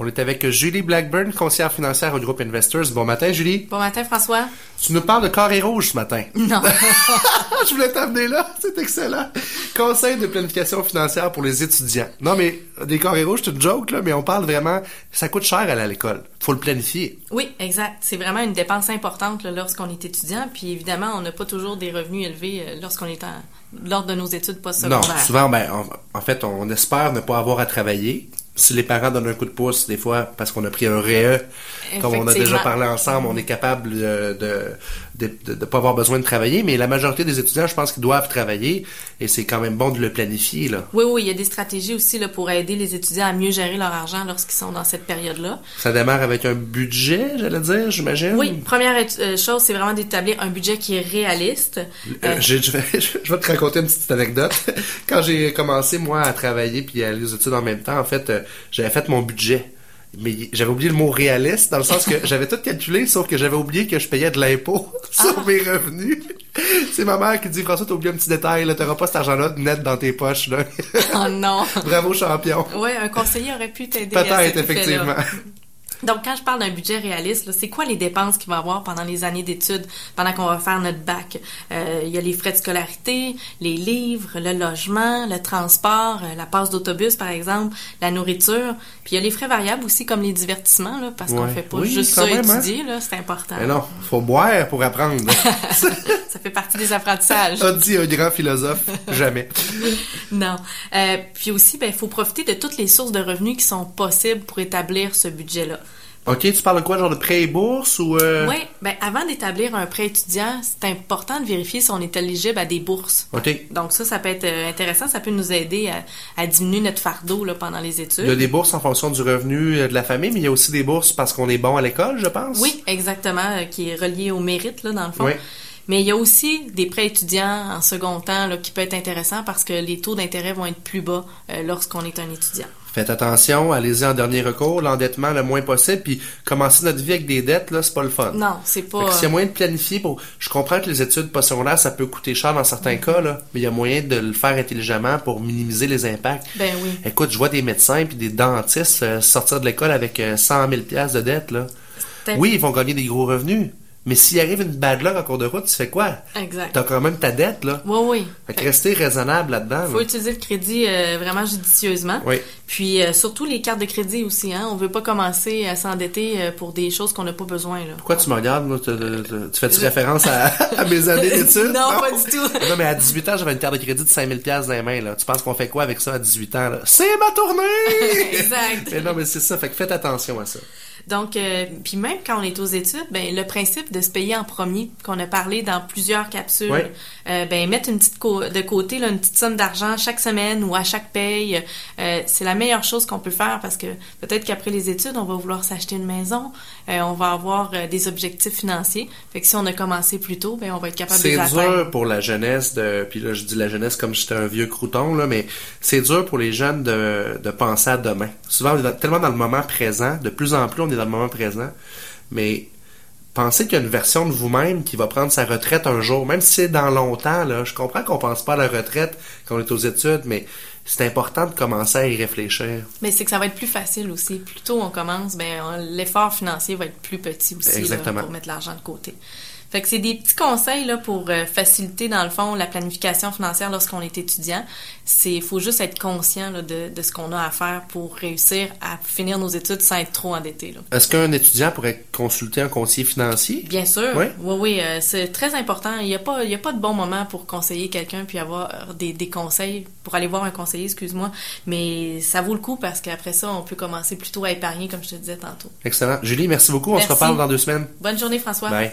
On est avec Julie Blackburn, conseillère financière au groupe Investors. Bon matin, Julie. Bon matin, François. Tu nous parles de carré rouge ce matin. Non. Je voulais t'amener là. C'est excellent. Conseil de planification financière pour les étudiants. Non, mais des carrés rouges, c'est une joke, là, mais on parle vraiment, ça coûte cher à aller à l'école. Faut le planifier. Oui, exact. C'est vraiment une dépense importante lorsqu'on est étudiant. Puis évidemment, on n'a pas toujours des revenus élevés euh, lorsqu'on est en, lors de nos études postsecondaires. Non, souvent, ben, en, en fait, on espère ne pas avoir à travailler si les parents donnent un coup de pouce, des fois, parce qu'on a pris un RE, comme on a déjà parlé ensemble, on est capable de, de, de, de, pas avoir besoin de travailler, mais la majorité des étudiants, je pense qu'ils doivent travailler et c'est quand même bon de le planifier. Là. Oui, oui, il y a des stratégies aussi là, pour aider les étudiants à mieux gérer leur argent lorsqu'ils sont dans cette période-là. Ça démarre avec un budget, j'allais dire, j'imagine? Oui, première euh, chose, c'est vraiment d'établir un budget qui est réaliste. Euh, je, vais, je vais te raconter une petite anecdote. Quand j'ai commencé, moi, à travailler puis à aller aux études en même temps, en fait, euh, j'avais fait mon budget mais j'avais oublié le mot réaliste dans le sens que j'avais tout calculé sauf que j'avais oublié que je payais de l'impôt sur ah. mes revenus. C'est ma mère qui dit François t'as oublié un petit détail là t'auras pas cet argent-là net dans tes poches là. Oh non. Bravo champion. Ouais un conseiller aurait pu t'aider. Peut-être effectivement. Donc, quand je parle d'un budget réaliste, c'est quoi les dépenses qu'il va y avoir pendant les années d'études, pendant qu'on va faire notre bac? Euh, il y a les frais de scolarité, les livres, le logement, le transport, euh, la passe d'autobus, par exemple, la nourriture. Puis il y a les frais variables aussi, comme les divertissements, là, parce qu'on fait pas juste ça hein? étudier, c'est important. Mais non, faut boire pour apprendre. ça fait partie des apprentissages. A dit un grand philosophe, jamais. non. Euh, puis aussi, ben, il faut profiter de toutes les sources de revenus qui sont possibles pour établir ce budget-là. OK, tu parles de quoi, genre de prêt et bourse ou... Euh... Oui, ben avant d'établir un prêt étudiant, c'est important de vérifier si on est éligible à des bourses. OK. Donc ça, ça peut être euh, intéressant, ça peut nous aider à, diminuer notre fardeau là, pendant les études. Il y a des bourses en fonction du revenu euh, de la famille, mais il y a aussi des bourses parce qu'on est bon à l'école, je pense. Oui, exactement, euh, qui est relié au mérite, là, dans le fond. Oui. Mais il y a aussi des prêts étudiants en second temps là, qui peut être intéressant parce que les taux d'intérêt vont être plus bas lorsqu'on est un étudiant. Faites attention, allez-y en dernier recours, l'endettement le moins possible, puis commencer notre vie avec des dettes, là, c'est pas le fun. Non, c'est pas... S'il y a moyen de planifier pour... Je comprends que les études postsecondaires, ça peut coûter cher dans certains mm-hmm. cas, là, mais il y a moyen de le faire intelligemment pour minimiser les impacts. Ben oui. Écoute, je vois des médecins puis des dentistes euh, sortir de l'école avec 100 000 de dettes, là. Oui, ils vont gagner des gros revenus. Mais s'il arrive une bad luck en cours de route, tu fais quoi? Exact. T'as quand même ta dette, là. Oui, oui. Fait que rester raisonnable là-dedans. Faut utiliser le crédit euh, vraiment judicieusement. Oui. Puis euh, surtout les cartes de crédit aussi, hein. On veut pas commencer à s'endetter euh, pour des choses qu'on n'a pas besoin, là. Pourquoi tu me regardes, Tu, fais-tu référence à, mes années d'études? non, pas du tout. non, mais à 18 ans, j'avais une carte de crédit de 5000 pièces dans les mains, là. Tu penses qu'on fait quoi avec ça à 18 ans, là? C'est ma tournée! exact. mais non, mais c'est ça. Fait que faites attention à ça. Donc, puis même quand on est aux études, ben le principe de se payer en premier qu'on a parlé dans plusieurs capsules. Euh, ben mettre une petite de côté là, une petite somme d'argent chaque semaine ou à chaque paye, euh, c'est la meilleure chose qu'on peut faire parce que peut-être qu'après les études, on va vouloir s'acheter une maison, euh, on va avoir des objectifs financiers. Fait que si on a commencé plus tôt, ben on va être capable de les atteindre. C'est dur pour la jeunesse de puis là je dis la jeunesse comme j'étais un vieux crouton là, mais c'est dur pour les jeunes de, de penser à demain. Souvent on est tellement dans le moment présent, de plus en plus on est dans le moment présent, mais pensez qu'il y a une version de vous-même qui va prendre sa retraite un jour, même si c'est dans longtemps. Là, je comprends qu'on pense pas à la retraite quand on est aux études, mais c'est important de commencer à y réfléchir. Mais c'est que ça va être plus facile aussi. Plus tôt on commence, ben l'effort financier va être plus petit aussi pour mettre l'argent de côté. Fait que c'est des petits conseils là pour euh, faciliter dans le fond la planification financière lorsqu'on est étudiant. C'est faut juste être conscient là, de, de, ce qu'on a à faire pour réussir à finir nos études sans être trop endetté. Est-ce qu'un étudiant pourrait consulter un conseiller financier? Bien sûr. Oui, oui, oui euh, c'est très important. Il n'y a pas il y a pas de bon moment pour conseiller quelqu'un puis avoir des, des conseils pour aller voir un conseiller, excuse-moi, mais ça vaut le coup parce qu'après ça, on peut commencer plutôt à épargner comme je te disais tantôt. Excellent. Julie, merci beaucoup. On se reparle dans deux semaines. Bonne journée François. Bye.